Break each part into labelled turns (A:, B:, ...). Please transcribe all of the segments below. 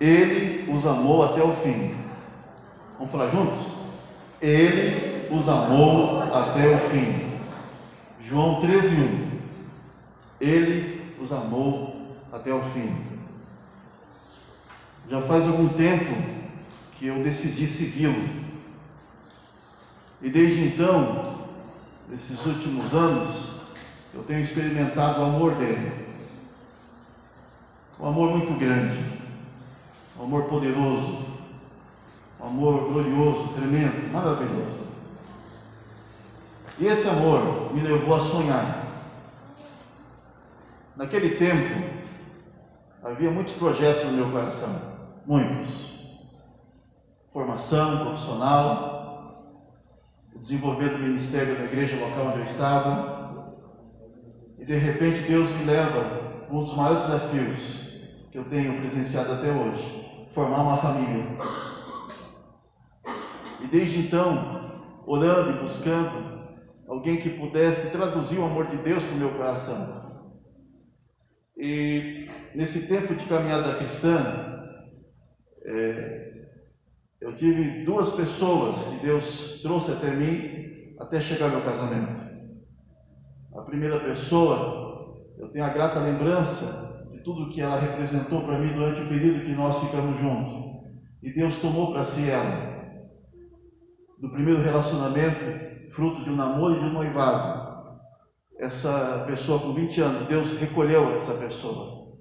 A: Ele os amou até o fim. Vamos falar juntos? Ele os amou até o fim. João 13, 1. Ele os amou até o fim. Já faz algum tempo que eu decidi segui-lo. E desde então, nesses últimos anos, eu tenho experimentado o amor dele. Um amor muito grande, um amor poderoso, um amor glorioso, tremendo, maravilhoso. E esse amor me levou a sonhar. Naquele tempo, havia muitos projetos no meu coração, muitos. Formação profissional, o desenvolvimento do ministério da igreja local onde eu estava. E de repente Deus me leva para um dos maiores desafios que eu tenho presenciado até hoje: formar uma família. E desde então, orando e buscando alguém que pudesse traduzir o amor de Deus para o meu coração. E nesse tempo de caminhada cristã, é, eu tive duas pessoas que Deus trouxe até mim até chegar ao meu casamento. A primeira pessoa, eu tenho a grata lembrança tudo que ela representou para mim durante o período que nós ficamos juntos. E Deus tomou para si ela. Do primeiro relacionamento, fruto de um namoro e de um noivado essa pessoa com 20 anos, Deus recolheu essa pessoa.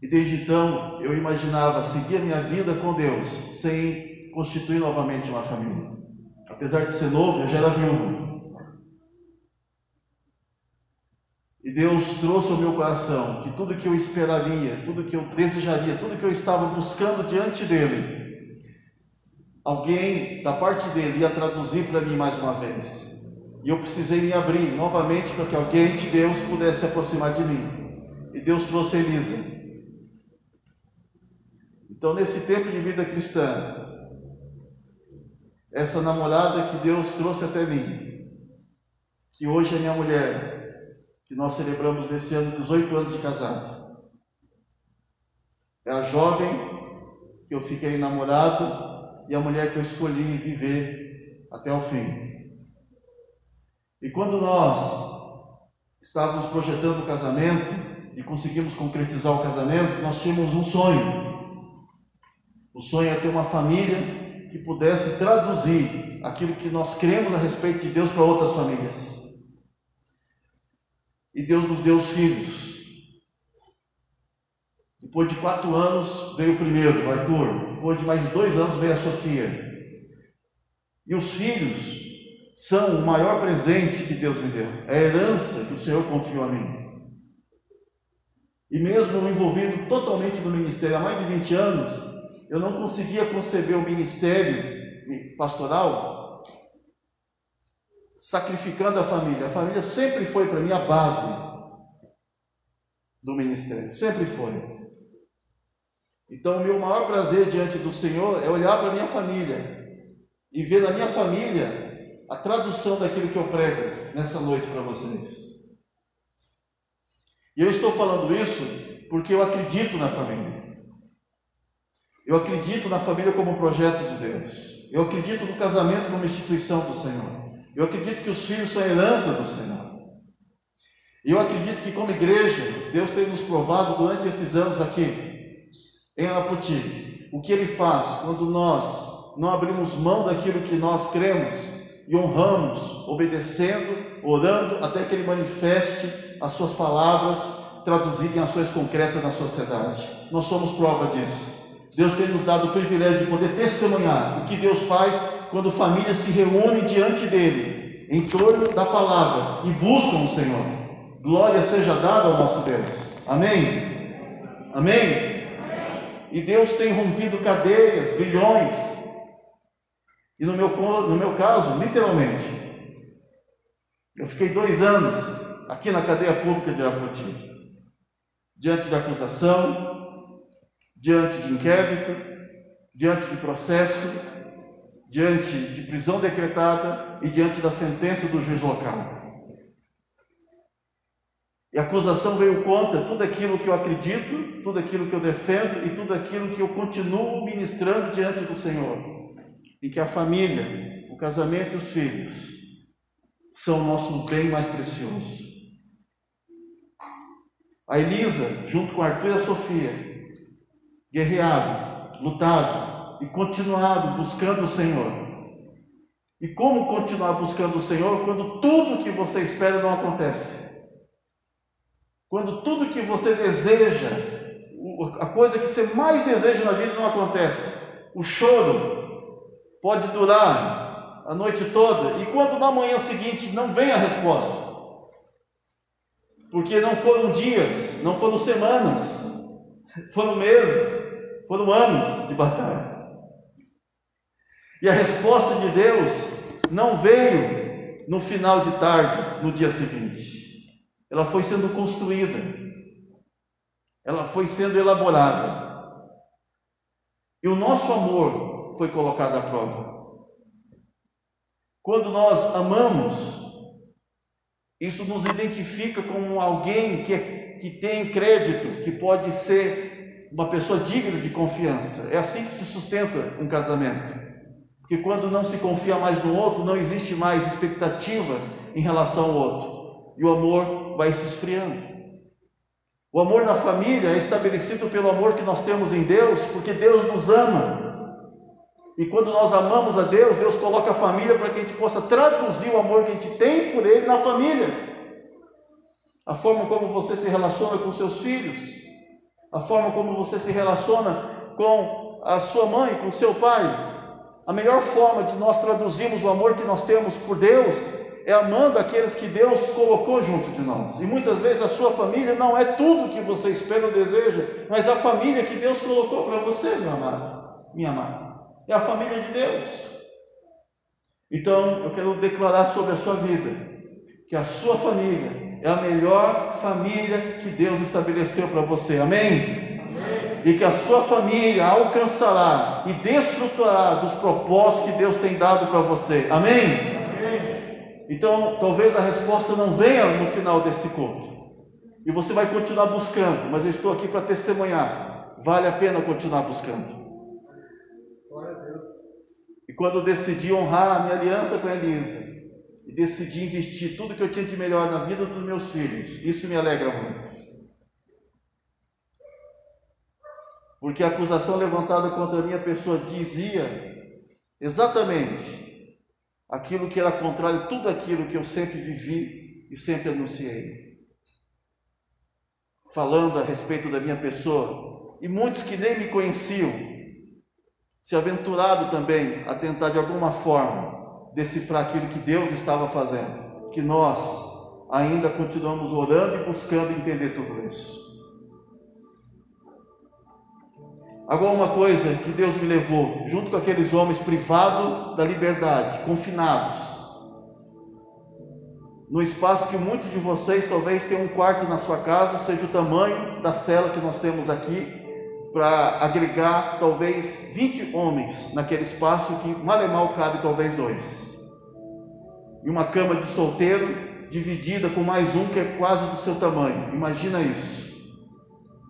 A: E desde então eu imaginava seguir a minha vida com Deus sem constituir novamente uma família. Apesar de ser novo, eu já era viúvo. E Deus trouxe ao meu coração que tudo que eu esperaria, tudo que eu desejaria, tudo que eu estava buscando diante dele, alguém da parte dele ia traduzir para mim mais uma vez. E eu precisei me abrir novamente para que alguém de Deus pudesse se aproximar de mim. E Deus trouxe Elisa. Então, nesse tempo de vida cristã, essa namorada que Deus trouxe até mim, que hoje é minha mulher, que nós celebramos nesse ano 18 anos de casado, é a jovem que eu fiquei namorado e a mulher que eu escolhi viver até o fim. E quando nós estávamos projetando o casamento e conseguimos concretizar o casamento, nós tínhamos um sonho. O sonho é ter uma família que pudesse traduzir aquilo que nós cremos a respeito de Deus para outras famílias. E Deus nos deu os filhos. Depois de quatro anos veio o primeiro, o Arthur. Depois de mais dois anos veio a Sofia. E os filhos são o maior presente que Deus me deu, é a herança que o Senhor confiou a mim. E mesmo me envolvendo totalmente no ministério há mais de 20 anos, eu não conseguia conceber o ministério pastoral sacrificando a família. A família sempre foi para mim a base do ministério, sempre foi. Então, o meu maior prazer diante do Senhor é olhar para a minha família e ver na minha família a tradução daquilo que eu prego nessa noite para vocês. E eu estou falando isso porque eu acredito na família. Eu acredito na família como um projeto de Deus. Eu acredito no casamento como instituição do Senhor. Eu acredito que os filhos são herança do Senhor. E eu acredito que, como igreja, Deus tem nos provado durante esses anos aqui em Araputi, o que ele faz quando nós não abrimos mão daquilo que nós cremos e honramos, obedecendo, orando, até que ele manifeste as suas palavras traduzidas em ações concretas na sociedade. Nós somos prova disso. Deus tem nos dado o privilégio de poder testemunhar o que Deus faz quando famílias se reúnem diante dele, em torno da palavra e buscam o Senhor. Glória seja dada ao nosso Deus. Amém? Amém? E Deus tem rompido cadeias, grilhões. E no meu, no meu caso, literalmente, eu fiquei dois anos aqui na cadeia pública de Arapoti, diante da acusação, diante de inquérito, diante de processo, diante de prisão decretada e diante da sentença do juiz local. E a acusação veio contra tudo aquilo que eu acredito, tudo aquilo que eu defendo e tudo aquilo que eu continuo ministrando diante do Senhor. E que a família, o casamento e os filhos são o nosso bem mais precioso. A Elisa, junto com Arthur e a Sofia, guerreado, lutado e continuado buscando o Senhor. E como continuar buscando o Senhor quando tudo que você espera não acontece? Quando tudo que você deseja, a coisa que você mais deseja na vida não acontece. O choro pode durar a noite toda e quando na manhã seguinte não vem a resposta. Porque não foram dias, não foram semanas, foram meses, foram anos de batalha. E a resposta de Deus não veio no final de tarde, no dia seguinte ela foi sendo construída, ela foi sendo elaborada. E o nosso amor foi colocado à prova. Quando nós amamos, isso nos identifica como alguém que, que tem crédito, que pode ser uma pessoa digna de confiança. É assim que se sustenta um casamento. Porque quando não se confia mais no outro, não existe mais expectativa em relação ao outro. E o amor vai se esfriando. O amor na família é estabelecido pelo amor que nós temos em Deus, porque Deus nos ama. E quando nós amamos a Deus, Deus coloca a família para que a gente possa traduzir o amor que a gente tem por Ele na família. A forma como você se relaciona com seus filhos, a forma como você se relaciona com a sua mãe, com seu pai. A melhor forma de nós traduzirmos o amor que nós temos por Deus é amando aqueles que Deus colocou junto de nós. E muitas vezes a sua família não é tudo que você espera ou deseja, mas a família que Deus colocou para você, meu amado, minha amada. É a família de Deus. Então, eu quero declarar sobre a sua vida que a sua família é a melhor família que Deus estabeleceu para você. Amém? Amém? E que a sua família alcançará e desfrutará dos propósitos que Deus tem dado para você. Amém? Então, talvez a resposta não venha no final desse culto. E você vai continuar buscando, mas eu estou aqui para testemunhar. Vale a pena continuar buscando. Glória a Deus. E quando eu decidi honrar a minha aliança com a Elisa, e decidi investir tudo que eu tinha de melhor na vida dos meus filhos, isso me alegra muito. Porque a acusação levantada contra a minha pessoa dizia exatamente aquilo que era contrário a tudo aquilo que eu sempre vivi e sempre anunciei. Falando a respeito da minha pessoa, e muitos que nem me conheciam, se aventurado também a tentar de alguma forma decifrar aquilo que Deus estava fazendo, que nós ainda continuamos orando e buscando entender tudo isso. Agora, uma coisa que Deus me levou, junto com aqueles homens privados da liberdade, confinados, no espaço que muitos de vocês talvez tenham um quarto na sua casa, seja o tamanho da cela que nós temos aqui, para agregar talvez 20 homens naquele espaço que mal e mal cabe talvez dois. E uma cama de solteiro dividida com mais um que é quase do seu tamanho. Imagina isso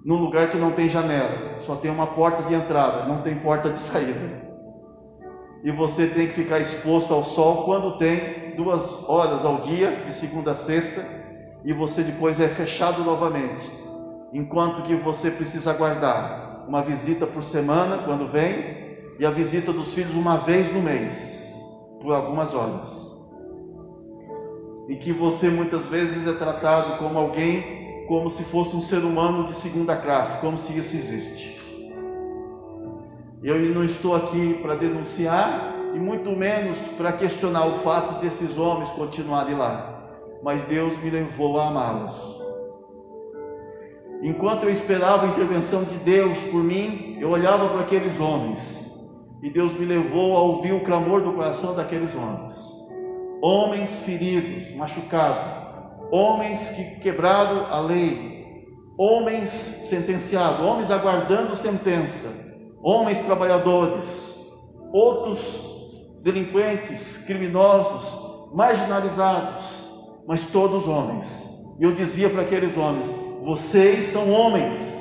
A: num lugar que não tem janela, só tem uma porta de entrada, não tem porta de saída. E você tem que ficar exposto ao sol quando tem duas horas ao dia, de segunda a sexta, e você depois é fechado novamente. Enquanto que você precisa aguardar uma visita por semana, quando vem, e a visita dos filhos uma vez no mês, por algumas horas. E que você muitas vezes é tratado como alguém como se fosse um ser humano de segunda classe, como se isso existe. Eu não estou aqui para denunciar e muito menos para questionar o fato desses homens continuarem lá, mas Deus me levou a amá-los. Enquanto eu esperava a intervenção de Deus por mim, eu olhava para aqueles homens e Deus me levou a ouvir o clamor do coração daqueles homens. Homens feridos, machucados, homens que quebraram a lei, homens sentenciados, homens aguardando sentença, homens trabalhadores, outros delinquentes, criminosos, marginalizados, mas todos homens, E eu dizia para aqueles homens: vocês são homens.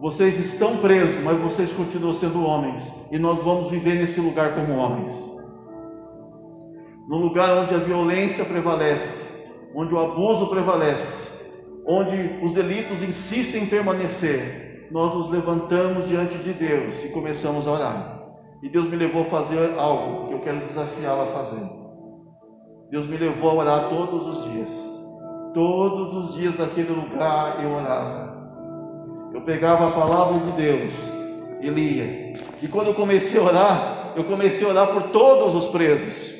A: Vocês estão presos, mas vocês continuam sendo homens. E nós vamos viver nesse lugar como homens. No lugar onde a violência prevalece, onde o abuso prevalece, onde os delitos insistem em permanecer, nós nos levantamos diante de Deus e começamos a orar. E Deus me levou a fazer algo que eu quero desafiá-lo a fazer. Deus me levou a orar todos os dias. Todos os dias naquele lugar eu orava. Eu pegava a palavra de Deus e lia. E quando eu comecei a orar, eu comecei a orar por todos os presos.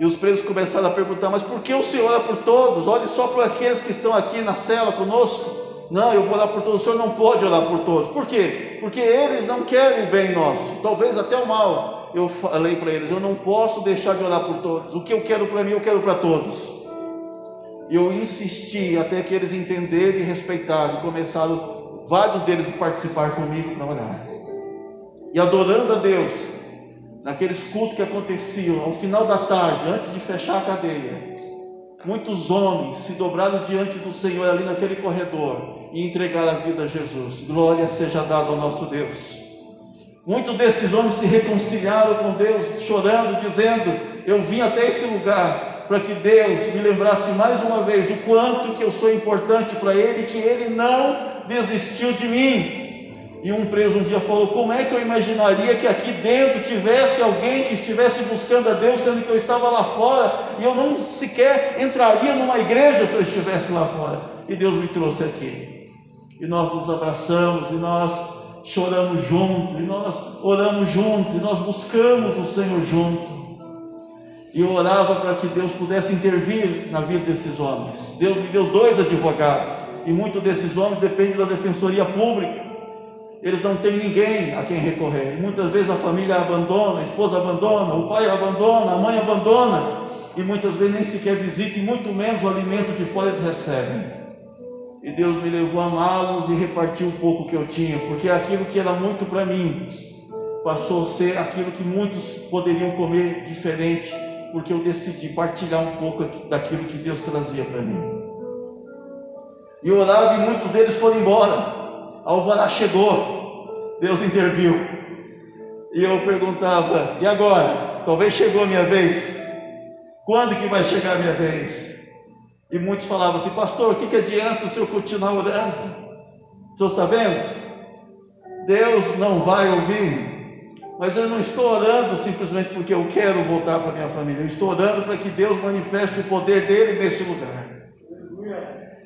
A: E os presos começaram a perguntar: Mas por que o Senhor ora por todos? Olhe só para aqueles que estão aqui na cela conosco. Não, eu vou orar por todos. O Senhor não pode orar por todos. Por quê? Porque eles não querem o bem nosso, talvez até o mal. Eu falei para eles: Eu não posso deixar de orar por todos. O que eu quero para mim, eu quero para todos. E eu insisti até que eles entenderam e respeitaram, e começaram vários deles a participar comigo para orar. E adorando a Deus, naqueles cultos que aconteciam ao final da tarde, antes de fechar a cadeia, muitos homens se dobraram diante do Senhor ali naquele corredor e entregaram a vida a Jesus. Glória seja dada ao nosso Deus. Muitos desses homens se reconciliaram com Deus, chorando, dizendo: Eu vim até esse lugar para que Deus me lembrasse mais uma vez o quanto que eu sou importante para Ele, que Ele não desistiu de mim. E um preso um dia falou: Como é que eu imaginaria que aqui dentro tivesse alguém que estivesse buscando a Deus, sendo que eu estava lá fora e eu não sequer entraria numa igreja se eu estivesse lá fora? E Deus me trouxe aqui. E nós nos abraçamos, e nós choramos junto, e nós oramos junto, e nós buscamos o Senhor junto. E eu orava para que Deus pudesse intervir na vida desses homens. Deus me deu dois advogados, e muitos desses homens dependem da defensoria pública. Eles não têm ninguém a quem recorrer. Muitas vezes a família abandona, a esposa abandona, o pai abandona, a mãe abandona, e muitas vezes nem sequer visita, e muito menos o alimento de fora eles recebem. E Deus me levou a amá-los e repartiu um pouco que eu tinha, porque aquilo que era muito para mim passou a ser aquilo que muitos poderiam comer diferente porque eu decidi partilhar um pouco daquilo que Deus trazia para mim. E orava e muitos deles foram embora. Alvará chegou, Deus interviu. E eu perguntava: e agora? Talvez chegou a minha vez. Quando que vai chegar a minha vez? E muitos falavam assim: Pastor, o que, que adianta o senhor continuar orando? O senhor está vendo? Deus não vai ouvir. Mas eu não estou orando simplesmente porque eu quero voltar para minha família. Eu estou orando para que Deus manifeste o poder dele nesse lugar.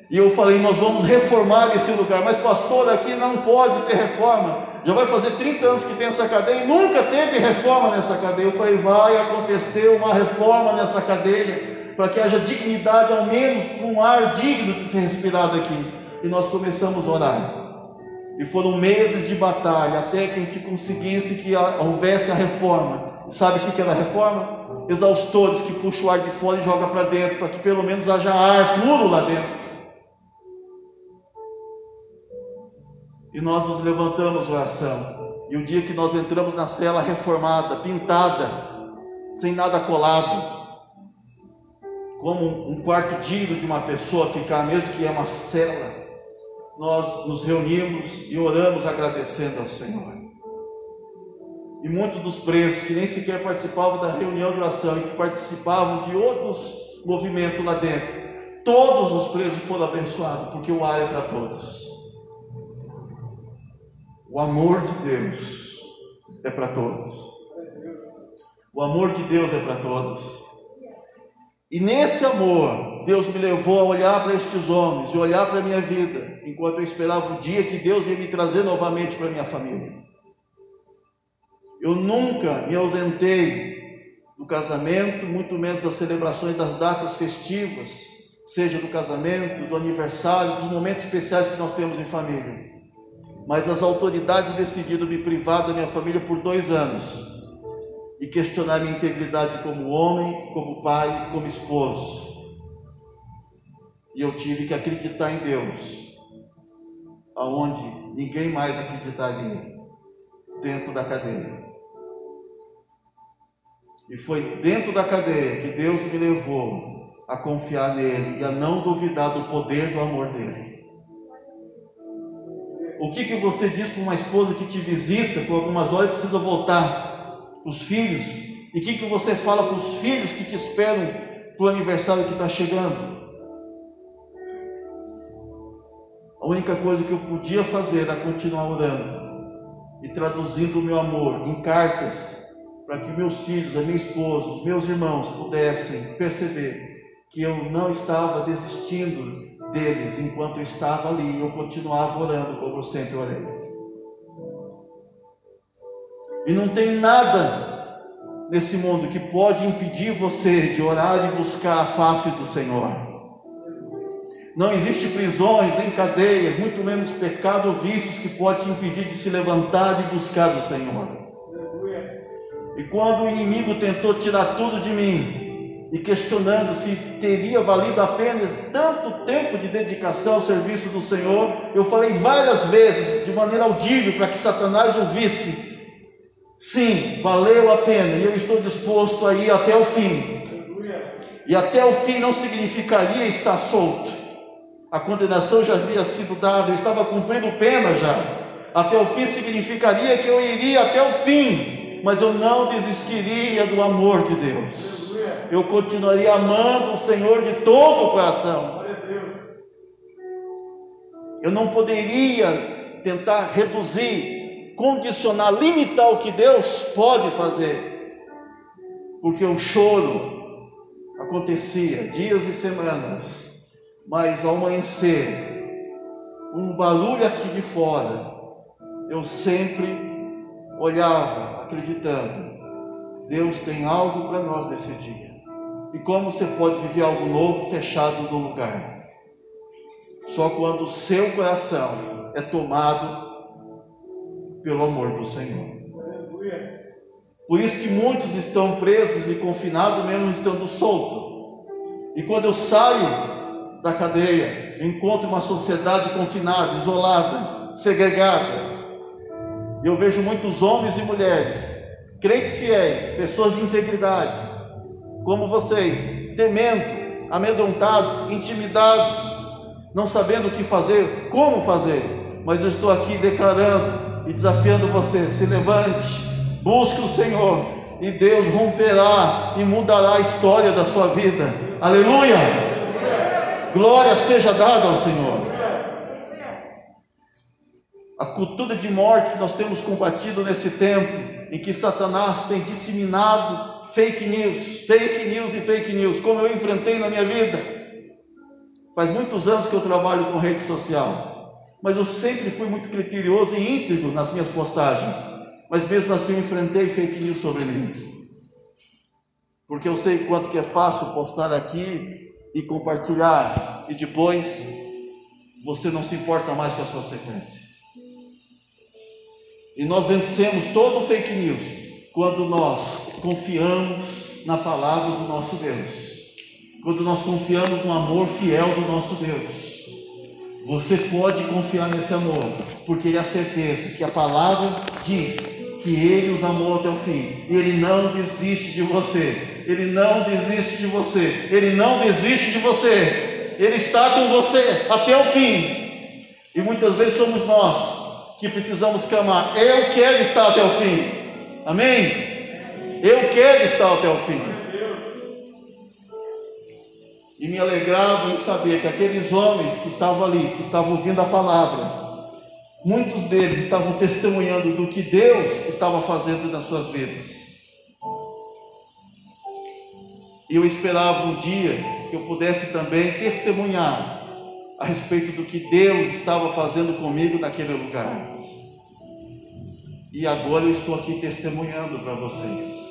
A: E eu falei, nós vamos reformar esse lugar. Mas pastor, aqui não pode ter reforma. Já vai fazer 30 anos que tem essa cadeia e nunca teve reforma nessa cadeia. Eu falei, vai acontecer uma reforma nessa cadeia para que haja dignidade, ao menos um ar digno de ser respirado aqui. E nós começamos a orar. E foram meses de batalha até que a gente conseguisse que houvesse a reforma. Sabe o que era a reforma? Exaustores que puxam o ar de fora e joga para dentro, para que pelo menos haja ar puro lá dentro. E nós nos levantamos oração. E o dia que nós entramos na cela reformada, pintada, sem nada colado, como um quarto digno de uma pessoa ficar, mesmo que é uma cela, nós nos reunimos e oramos agradecendo ao Senhor. E muitos dos presos que nem sequer participavam da reunião de oração e que participavam de outros movimentos lá dentro, todos os presos foram abençoados, porque o ar é para todos. O amor de Deus é para todos. O amor de Deus é para todos. E nesse amor, Deus me levou a olhar para estes homens e olhar para a minha vida, enquanto eu esperava o dia que Deus ia me trazer novamente para a minha família. Eu nunca me ausentei do casamento, muito menos das celebrações das datas festivas, seja do casamento, do aniversário, dos momentos especiais que nós temos em família. Mas as autoridades decidiram me privar da minha família por dois anos e questionar minha integridade como homem, como pai, como esposo. E eu tive que acreditar em Deus, aonde ninguém mais acreditaria, dentro da cadeia. E foi dentro da cadeia que Deus me levou a confiar nele e a não duvidar do poder do amor dele. O que, que você diz para uma esposa que te visita por algumas horas e precisa voltar? Os filhos. E o que, que você fala para os filhos que te esperam para o aniversário que está chegando? A única coisa que eu podia fazer era continuar orando e traduzindo o meu amor em cartas para que meus filhos, a minha esposa, os meus irmãos pudessem perceber que eu não estava desistindo deles enquanto eu estava ali, eu continuava orando como eu sempre orei. E não tem nada nesse mundo que pode impedir você de orar e buscar a face do Senhor. Não existe prisões, nem cadeias, muito menos pecado ou vícios que pode te impedir de se levantar e buscar o Senhor. E quando o inimigo tentou tirar tudo de mim, e questionando se teria valido a pena tanto tempo de dedicação ao serviço do Senhor, eu falei várias vezes, de maneira audível, para que Satanás ouvisse: sim, valeu a pena, e eu estou disposto a ir até o fim. E até o fim não significaria estar solto. A condenação já havia sido dada, eu estava cumprindo pena já. Até o fim significaria que eu iria até o fim, mas eu não desistiria do amor de Deus eu continuaria amando o Senhor de todo o coração. Eu não poderia tentar reduzir, condicionar, limitar o que Deus pode fazer, porque o choro acontecia dias e semanas, mas ao amanhecer, um barulho aqui de fora, eu sempre olhava acreditando, Deus tem algo para nós nesse dia. E como você pode viver algo novo fechado no lugar? Só quando o seu coração é tomado pelo amor do Senhor. Por isso que muitos estão presos e confinados, mesmo estando soltos. E quando eu saio da cadeia, encontro uma sociedade confinada, isolada, segregada. Eu vejo muitos homens e mulheres, crentes fiéis, pessoas de integridade, como vocês, temendo, amedrontados, intimidados, não sabendo o que fazer, como fazer. Mas eu estou aqui declarando e desafiando você: se levante, busque o Senhor, e Deus romperá e mudará a história da sua vida. Aleluia! Glória seja dada ao Senhor. A cultura de morte que nós temos combatido nesse tempo, em que Satanás tem disseminado fake news, fake news e fake news, como eu enfrentei na minha vida. Faz muitos anos que eu trabalho com rede social, mas eu sempre fui muito criterioso e íntegro nas minhas postagens. Mas mesmo assim eu enfrentei fake news sobre mim. Porque eu sei quanto que é fácil postar aqui e compartilhar e depois você não se importa mais com as consequências. E nós vencemos todo o fake news quando nós confiamos na palavra do nosso Deus, quando nós confiamos no amor fiel do nosso Deus. Você pode confiar nesse amor, porque ele é a certeza que a palavra diz que ele os amou até o fim. Ele não desiste de você. Ele não desiste de você. Ele não desiste de você. Ele está com você até o fim. E muitas vezes somos nós que precisamos clamar: Eu quero estar até o fim. Amém? Eu quero estar até o fim. E me alegrava em saber que aqueles homens que estavam ali, que estavam ouvindo a palavra, muitos deles estavam testemunhando do que Deus estava fazendo nas suas vidas. E eu esperava um dia que eu pudesse também testemunhar a respeito do que Deus estava fazendo comigo naquele lugar. E agora eu estou aqui testemunhando para vocês.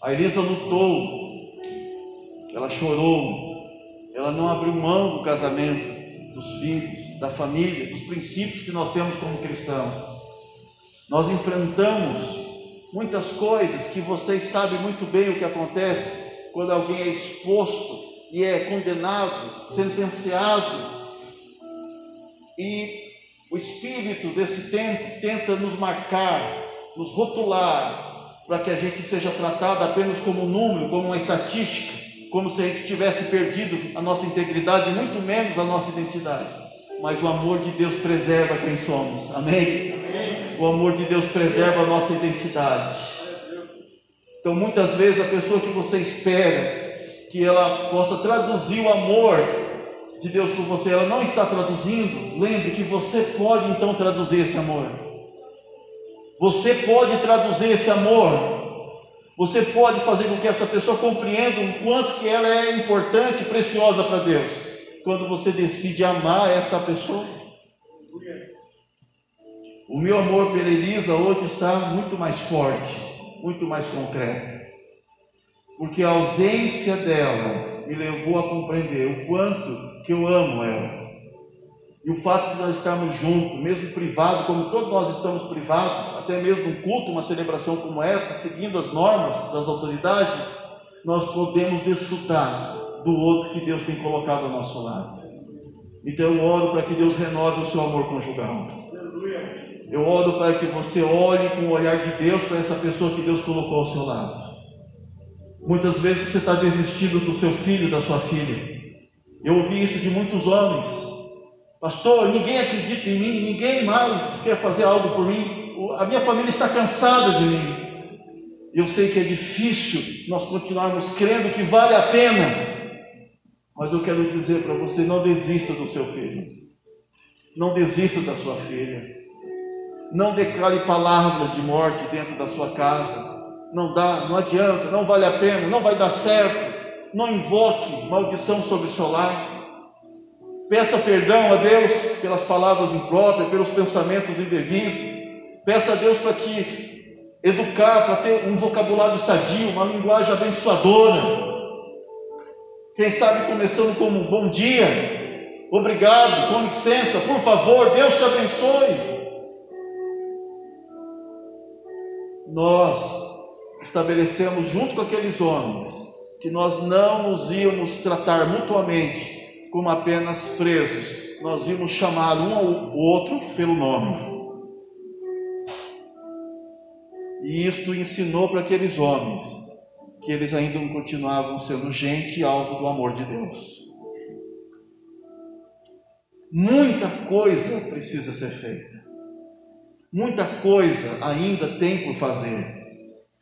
A: A Elisa lutou, ela chorou, ela não abriu mão do casamento, dos filhos, da família, dos princípios que nós temos como cristãos. Nós enfrentamos muitas coisas que vocês sabem muito bem o que acontece quando alguém é exposto e é condenado, sentenciado e o espírito desse tempo tenta nos marcar, nos rotular, para que a gente seja tratado apenas como um número, como uma estatística, como se a gente tivesse perdido a nossa integridade, muito menos a nossa identidade. Mas o amor de Deus preserva quem somos. Amém? Amém. O amor de Deus preserva a nossa identidade. Então, muitas vezes, a pessoa que você espera que ela possa traduzir o amor de Deus por você, ela não está traduzindo. Lembre que você pode então traduzir esse amor. Você pode traduzir esse amor. Você pode fazer com que essa pessoa compreenda o quanto que ela é importante, preciosa para Deus. Quando você decide amar essa pessoa. O meu amor pela Elisa hoje está muito mais forte, muito mais concreto. Porque a ausência dela me levou a compreender o quanto que eu amo ela. E o fato de nós estarmos juntos, mesmo privado, como todos nós estamos privados, até mesmo um culto, uma celebração como essa, seguindo as normas das autoridades, nós podemos desfrutar do outro que Deus tem colocado ao nosso lado. Então eu oro para que Deus renove o seu amor conjugal. Eu oro para que você olhe com o olhar de Deus para essa pessoa que Deus colocou ao seu lado. Muitas vezes você está desistindo do seu filho, da sua filha. Eu ouvi isso de muitos homens Pastor, ninguém acredita em mim, ninguém mais quer fazer algo por mim. A minha família está cansada de mim. Eu sei que é difícil nós continuarmos crendo que vale a pena. Mas eu quero dizer para você: não desista do seu filho. Não desista da sua filha. Não declare palavras de morte dentro da sua casa. Não dá, não adianta, não vale a pena, não vai dar certo. Não invoque maldição sobre o seu lar. Peça perdão a Deus pelas palavras impróprias, pelos pensamentos indevidos. Peça a Deus para te educar, para ter um vocabulário sadio, uma linguagem abençoadora. Quem sabe começando como um bom dia, obrigado, com licença, por favor, Deus te abençoe. Nós estabelecemos junto com aqueles homens que nós não nos íamos tratar mutuamente como apenas presos, nós íamos chamar um ao outro pelo nome. E isto ensinou para aqueles homens que eles ainda continuavam sendo gente alvo do amor de Deus. Muita coisa precisa ser feita, muita coisa ainda tem por fazer,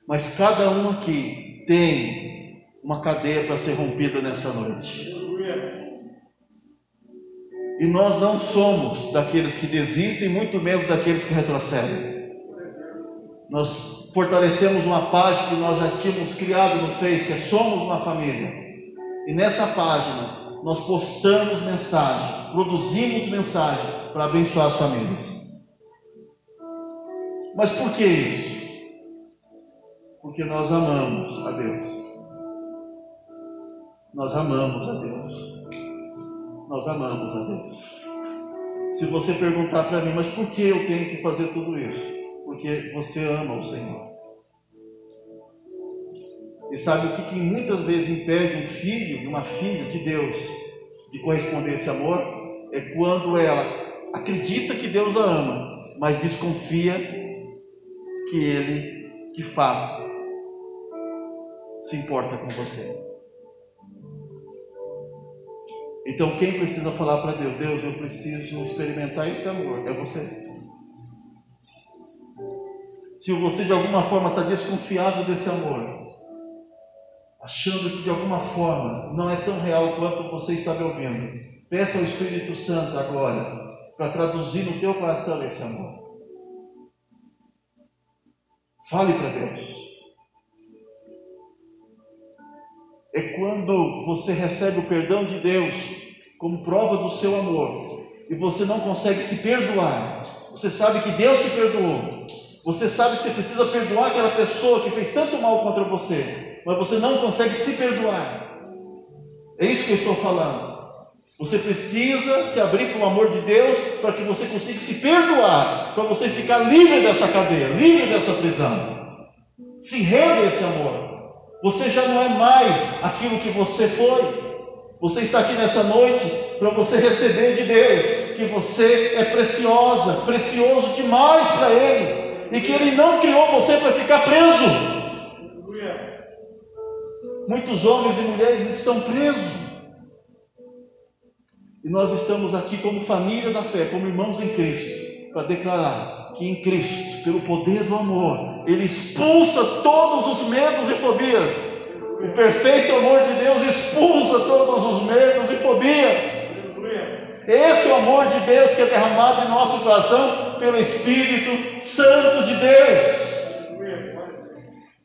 A: mas cada um aqui tem uma cadeia para ser rompida nessa noite. E nós não somos daqueles que desistem, muito menos daqueles que retrocedem. Nós fortalecemos uma página que nós já tínhamos criado no Face, que é Somos uma Família. E nessa página nós postamos mensagem, produzimos mensagem para abençoar as famílias. Mas por que isso? Porque nós amamos a Deus. Nós amamos a Deus nós amamos a Deus. Se você perguntar para mim, mas por que eu tenho que fazer tudo isso? Porque você ama o Senhor. E sabe o que, que muitas vezes impede um filho uma filha de Deus de corresponder esse amor? É quando ela acredita que Deus a ama, mas desconfia que Ele, de fato, se importa com você. Então, quem precisa falar para Deus? Deus, eu preciso experimentar esse amor. É você. Se você de alguma forma está desconfiado desse amor, achando que de alguma forma não é tão real quanto você está me ouvindo, peça ao Espírito Santo agora para traduzir no teu coração esse amor. Fale para Deus. É quando você recebe o perdão de Deus como prova do seu amor e você não consegue se perdoar. Você sabe que Deus te perdoou. Você sabe que você precisa perdoar aquela pessoa que fez tanto mal contra você, mas você não consegue se perdoar. É isso que eu estou falando. Você precisa se abrir para o amor de Deus para que você consiga se perdoar, para você ficar livre dessa cadeia, livre dessa prisão. Se renda esse amor. Você já não é mais aquilo que você foi. Você está aqui nessa noite para você receber de Deus que você é preciosa, precioso demais para Ele, e que Ele não criou você para ficar preso. Muitos homens e mulheres estão presos. E nós estamos aqui como família da fé, como irmãos em Cristo, para declarar que em Cristo, pelo poder do amor, Ele expulsa todos os medos e fobias. O perfeito amor de Deus expulsa todos os medos e fobias. Esse é o amor de Deus que é derramado em nosso coração pelo Espírito Santo de Deus.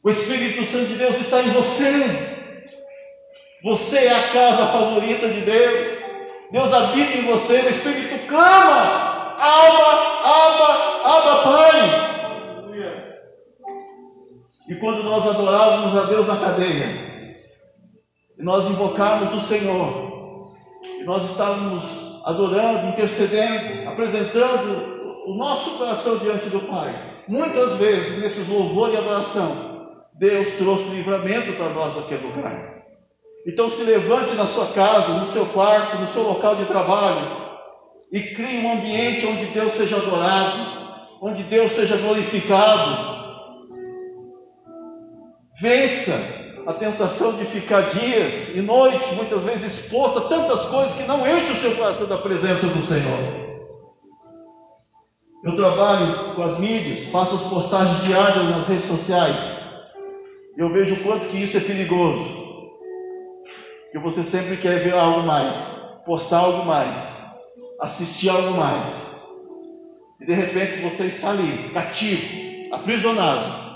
A: O Espírito Santo de Deus está em você. Você é a casa favorita de Deus. Deus habita em você. O Espírito clama: Aba, Aba, Aba, Pai. E quando nós adorávamos a Deus na cadeia, e nós invocarmos o Senhor, e nós estávamos adorando, intercedendo, apresentando o nosso coração diante do Pai, muitas vezes nesses louvor e adoração, Deus trouxe livramento para nós naquele lugar. Então se levante na sua casa, no seu quarto, no seu local de trabalho e crie um ambiente onde Deus seja adorado, onde Deus seja glorificado. Vença a tentação de ficar dias e noites, muitas vezes exposto a tantas coisas que não enchem o seu coração da presença do Senhor. Eu trabalho com as mídias, faço as postagens diárias nas redes sociais. E eu vejo o quanto que isso é perigoso que você sempre quer ver algo mais, postar algo mais, assistir algo mais. E de repente você está ali, cativo, aprisionado.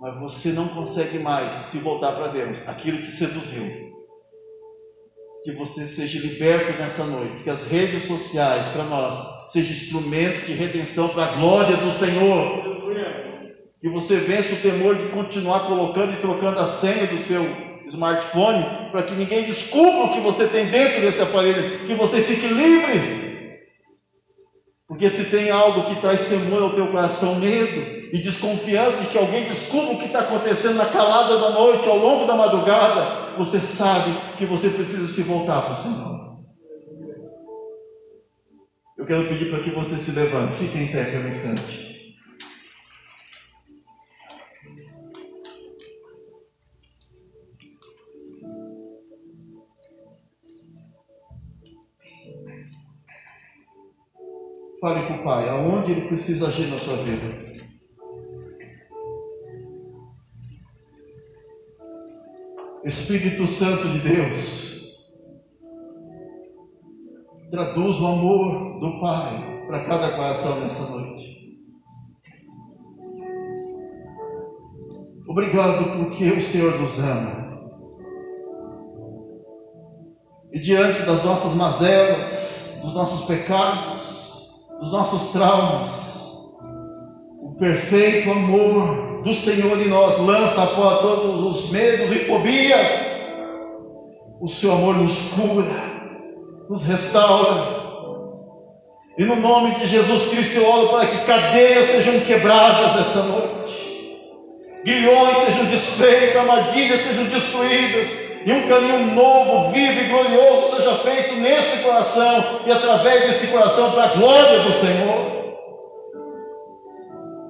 A: Mas você não consegue mais se voltar para Deus, aquilo que seduziu. Que você seja liberto nessa noite, que as redes sociais para nós seja instrumento de redenção para a glória do Senhor. Que você vença o temor de continuar colocando e trocando a senha do seu smartphone, para que ninguém descubra o que você tem dentro desse aparelho, que você fique livre. Porque se tem algo que traz temor ao teu coração, medo e desconfiança de que alguém descubra o que está acontecendo na calada da noite, ao longo da madrugada, você sabe que você precisa se voltar para o Senhor. Eu quero pedir para que você se levante, fique em pé por um instante. Fale para o Pai, aonde Ele precisa agir na sua vida. Espírito Santo de Deus, traduz o amor do Pai para cada coração nessa noite. Obrigado porque o Senhor nos ama. E diante das nossas mazelas, dos nossos pecados, dos nossos traumas. O perfeito amor do Senhor em nós lança fora todos os medos e fobias. O seu amor nos cura, nos restaura. E no nome de Jesus Cristo eu oro para que cadeias sejam quebradas nessa noite, guilhões sejam desfeitos, armadilhas sejam destruídas, e um caminho novo, vivo e glorioso seja feito nesse coração e através desse coração para a glória do Senhor.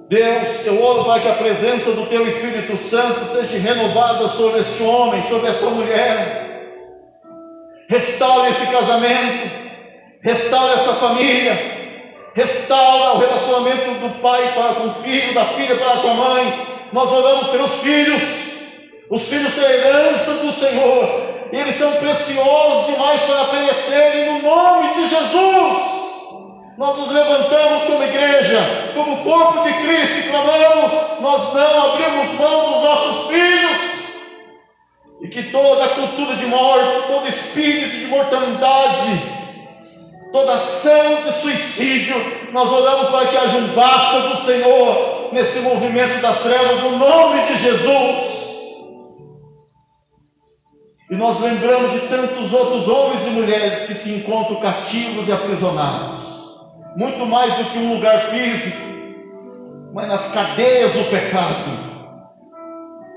A: Deus, eu oro para que a presença do Teu Espírito Santo seja renovada sobre este homem, sobre essa mulher. Restaure esse casamento, restaure essa família, restaura o relacionamento do pai para com o filho, da filha para com a mãe. Nós oramos pelos filhos, os filhos são herança do Senhor. Eles são preciosos demais para perecerem no nome de Jesus. Nós nos levantamos como igreja, como corpo de Cristo e clamamos: nós não abrimos mão dos nossos filhos. E que toda cultura de morte, todo espírito de mortalidade, toda ação de suicídio, nós oramos para que haja um basta do Senhor nesse movimento das trevas, no nome de Jesus. E nós lembramos de tantos outros homens e mulheres que se encontram cativos e aprisionados, muito mais do que um lugar físico, mas nas cadeias do pecado.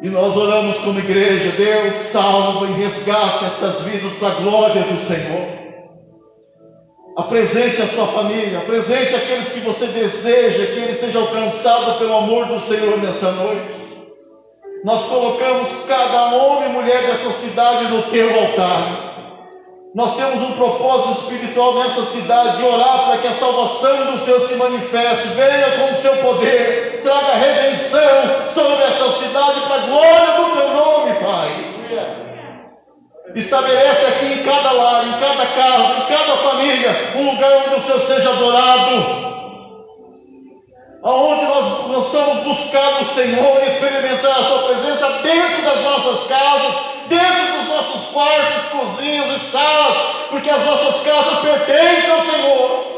A: E nós oramos como igreja, Deus salva e resgata estas vidas para a glória do Senhor. Apresente a sua família, apresente aqueles que você deseja que ele seja alcançado pelo amor do Senhor nessa noite. Nós colocamos cada homem e mulher dessa cidade no teu altar. Nós temos um propósito espiritual nessa cidade de orar para que a salvação do Senhor se manifeste, venha com o seu poder, traga redenção sobre essa cidade para a glória do teu nome, Pai. Estabelece aqui em cada lar, em cada casa, em cada família, um lugar onde o Senhor seja adorado aonde nós, somos buscar o Senhor, experimentar a Sua presença dentro das nossas casas, dentro dos nossos quartos, cozinhas e salas, porque as nossas casas pertencem ao Senhor.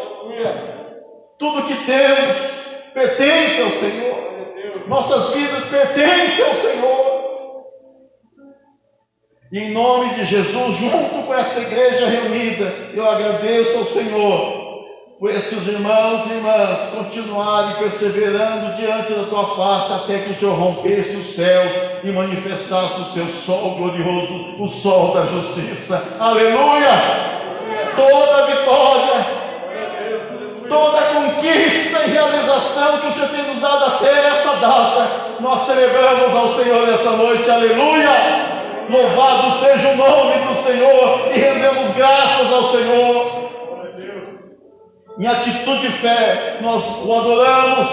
A: Tudo que temos pertence ao Senhor. Nossas vidas pertencem ao Senhor. E em nome de Jesus, junto com essa igreja reunida, eu agradeço ao Senhor por estes irmãos e irmãs continuarem perseverando diante da tua face até que o Senhor rompesse os céus e manifestasse o seu sol glorioso, o sol da justiça. Aleluia! Toda vitória, toda conquista e realização que o Senhor tem nos dado até essa data, nós celebramos ao Senhor nessa noite. Aleluia! Louvado seja o nome do Senhor e rendemos graças ao Senhor em atitude de fé, nós o adoramos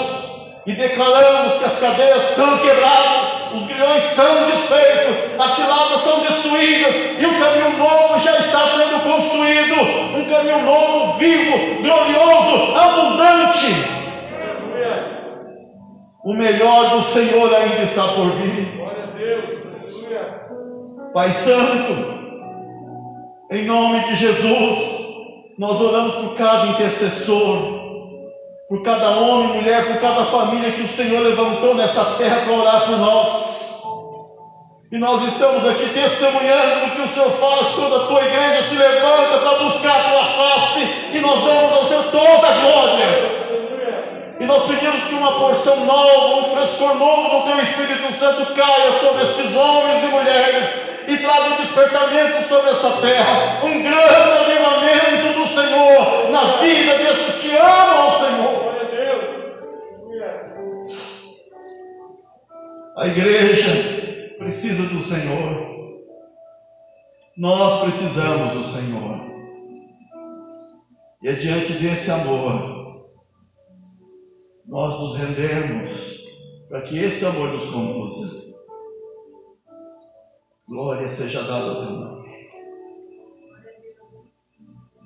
A: e declaramos que as cadeias são quebradas, os grilhões são desfeitos, as ciladas são destruídas e um caminho novo já está sendo construído um caminho novo, vivo, glorioso, abundante. O melhor do Senhor ainda está por vir. Pai Santo, em nome de Jesus, nós oramos por cada intercessor, por cada homem, mulher, por cada família que o Senhor levantou nessa terra para orar por nós. E nós estamos aqui testemunhando do que o Senhor faz quando a tua igreja se levanta para buscar a tua face, e nós damos ao Senhor toda a glória. E nós pedimos que uma porção nova, um frescor novo do Teu Espírito Santo caia sobre estes homens e mulheres e traga um despertamento sobre essa terra, um grande avivamento do Senhor na vida desses que amam ao Senhor. A igreja precisa do Senhor. Nós precisamos do Senhor. E é diante desse amor, nós nos rendemos para que esse amor nos conduza. Glória seja dada ao teu nome.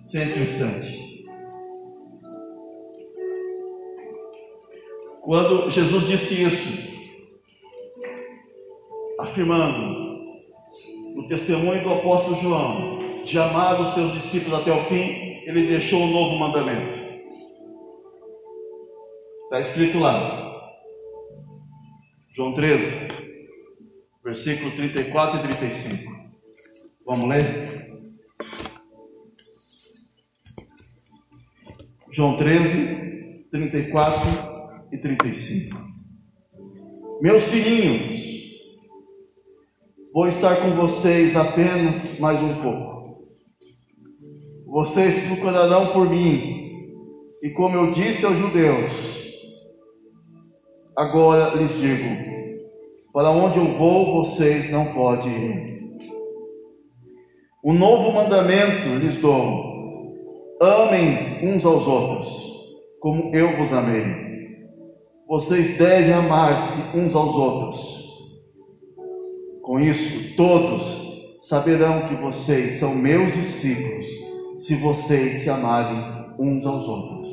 A: Sente um instante. Quando Jesus disse isso, afirmando no testemunho do apóstolo João, de amar os seus discípulos até o fim, ele deixou um novo mandamento. Está escrito lá, João 13, versículo 34 e 35. Vamos ler? João 13, 34 e 35. Meus filhinhos, vou estar com vocês apenas mais um pouco. Vocês procurarão por mim, e como eu disse aos judeus, agora lhes digo: para onde eu vou, vocês não podem ir. Um novo mandamento lhes dou: amem uns aos outros, como eu vos amei. Vocês devem amar-se uns aos outros. Com isso, todos saberão que vocês são meus discípulos, se vocês se amarem uns aos outros.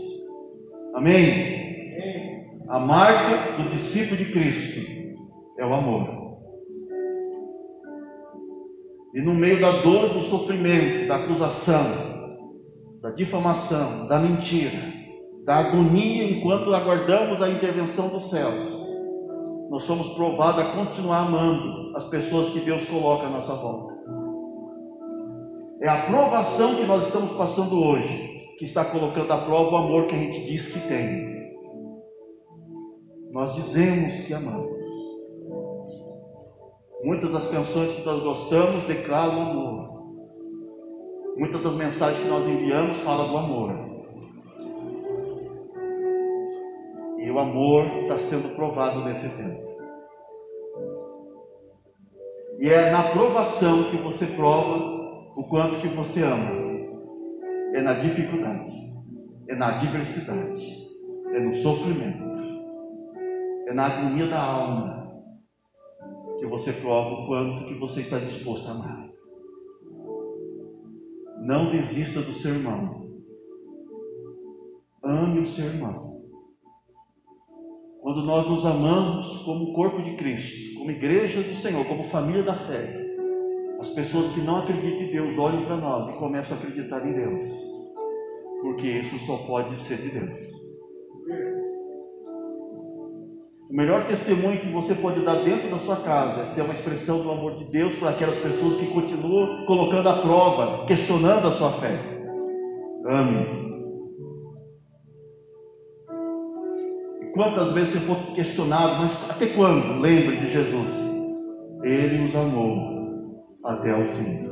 A: Amém? A marca do discípulo de Cristo é o amor. E no meio da dor, do sofrimento, da acusação, da difamação, da mentira, da agonia enquanto aguardamos a intervenção dos céus, nós somos provados a continuar amando as pessoas que Deus coloca à nossa volta. É a provação que nós estamos passando hoje que está colocando à prova o amor que a gente diz que tem. Nós dizemos que amamos. Muitas das canções que nós gostamos declaram amor. Muitas das mensagens que nós enviamos falam do amor. E o amor está sendo provado nesse tempo. E é na provação que você prova o quanto que você ama. É na dificuldade, é na adversidade, é no sofrimento, é na agonia da alma que você prova o quanto que você está disposto a amar. Não desista do seu irmão. Ame o seu irmão. Quando nós nos amamos como corpo de Cristo, como igreja do Senhor, como família da fé, as pessoas que não acreditam em Deus olham para nós e começam a acreditar em Deus, porque isso só pode ser de Deus. Melhor testemunho que você pode dar dentro da sua casa é ser uma expressão do amor de Deus para aquelas pessoas que continuam colocando à prova, questionando a sua fé. Ame Quantas vezes você for questionado, mas até quando? Lembre de Jesus. Ele os amou até o fim.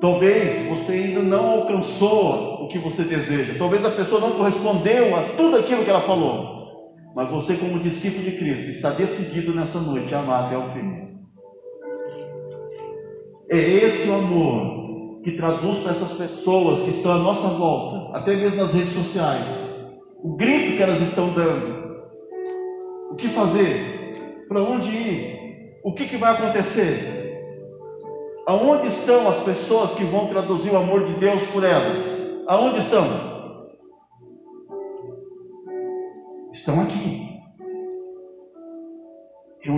A: Talvez você ainda não alcançou o que você deseja. Talvez a pessoa não correspondeu a tudo aquilo que ela falou. Mas você, como discípulo de Cristo, está decidido nessa noite a amar até o fim. É esse o amor que traduz para essas pessoas que estão à nossa volta, até mesmo nas redes sociais, o grito que elas estão dando. O que fazer? Para onde ir? O que, que vai acontecer? Aonde estão as pessoas que vão traduzir o amor de Deus por elas? Aonde estão? Estão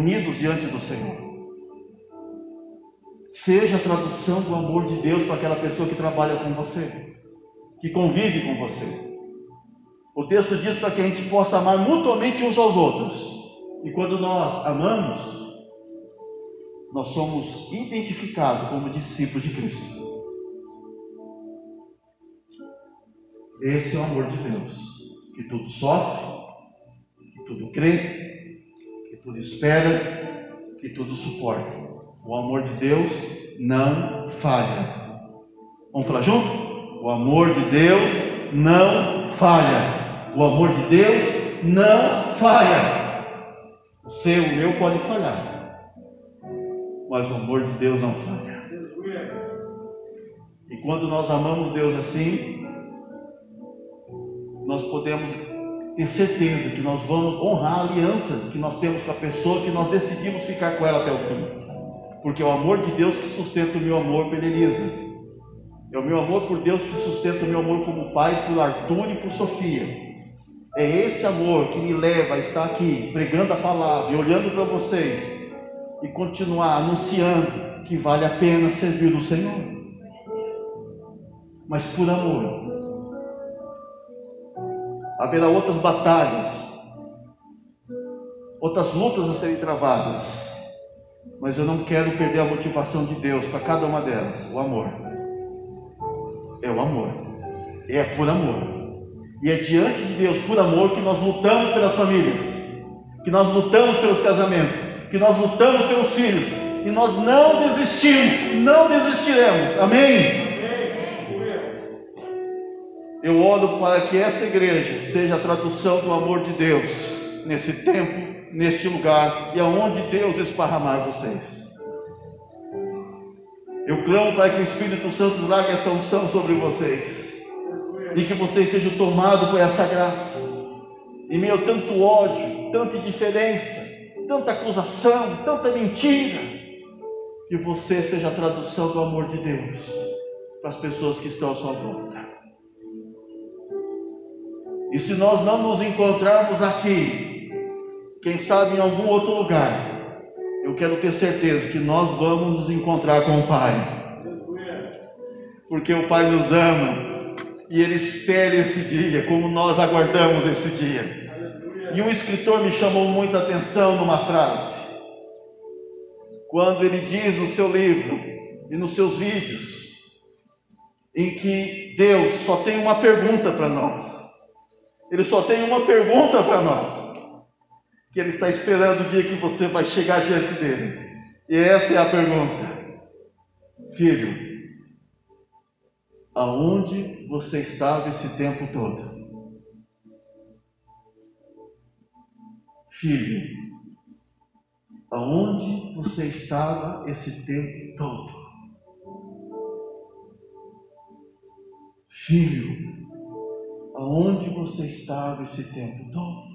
A: reunidos diante do Senhor. Seja a tradução do amor de Deus para aquela pessoa que trabalha com você, que convive com você. O texto diz para que a gente possa amar mutuamente uns aos outros. E quando nós amamos, nós somos identificados como discípulos de Cristo. Esse é o amor de Deus, que tudo sofre, que tudo crê, tudo espera, que tudo suporta. O amor de Deus não falha. Vamos falar junto? O amor de Deus não falha. O amor de Deus não falha. O seu, o meu pode falhar. Mas o amor de Deus não falha. E quando nós amamos Deus assim, nós podemos ter certeza que nós vamos honrar a aliança que nós temos com a pessoa que nós decidimos ficar com ela até o fim. Porque é o amor de Deus que sustenta o meu amor pela Elisa. É o meu amor por Deus que sustenta o meu amor como pai por Arthur e por Sofia. É esse amor que me leva a estar aqui pregando a palavra e olhando para vocês e continuar anunciando que vale a pena servir o Senhor. Mas por amor. Haverá outras batalhas, outras lutas a serem travadas, mas eu não quero perder a motivação de Deus para cada uma delas: o amor. É o amor, é por amor. E é diante de Deus, por amor, que nós lutamos pelas famílias, que nós lutamos pelos casamentos, que nós lutamos pelos filhos, e nós não desistimos, não desistiremos. Amém? Eu oro para que esta igreja seja a tradução do amor de Deus nesse tempo, neste lugar e aonde Deus esparramar vocês. Eu clamo para que o Espírito Santo traga essa unção sobre vocês e que vocês sejam tomados por essa graça. Em meio a tanto ódio, tanta indiferença, tanta acusação, tanta mentira, que você seja a tradução do amor de Deus para as pessoas que estão à sua volta. E se nós não nos encontrarmos aqui, quem sabe em algum outro lugar, eu quero ter certeza que nós vamos nos encontrar com o Pai. Porque o Pai nos ama e ele espera esse dia, como nós aguardamos esse dia. E um escritor me chamou muita atenção numa frase, quando ele diz no seu livro e nos seus vídeos, em que Deus só tem uma pergunta para nós. Ele só tem uma pergunta para nós. Que Ele está esperando o dia que você vai chegar diante dele. E essa é a pergunta: Filho, aonde você estava esse tempo todo? Filho, Aonde você estava esse tempo todo? Filho, aonde você estava esse tempo todo?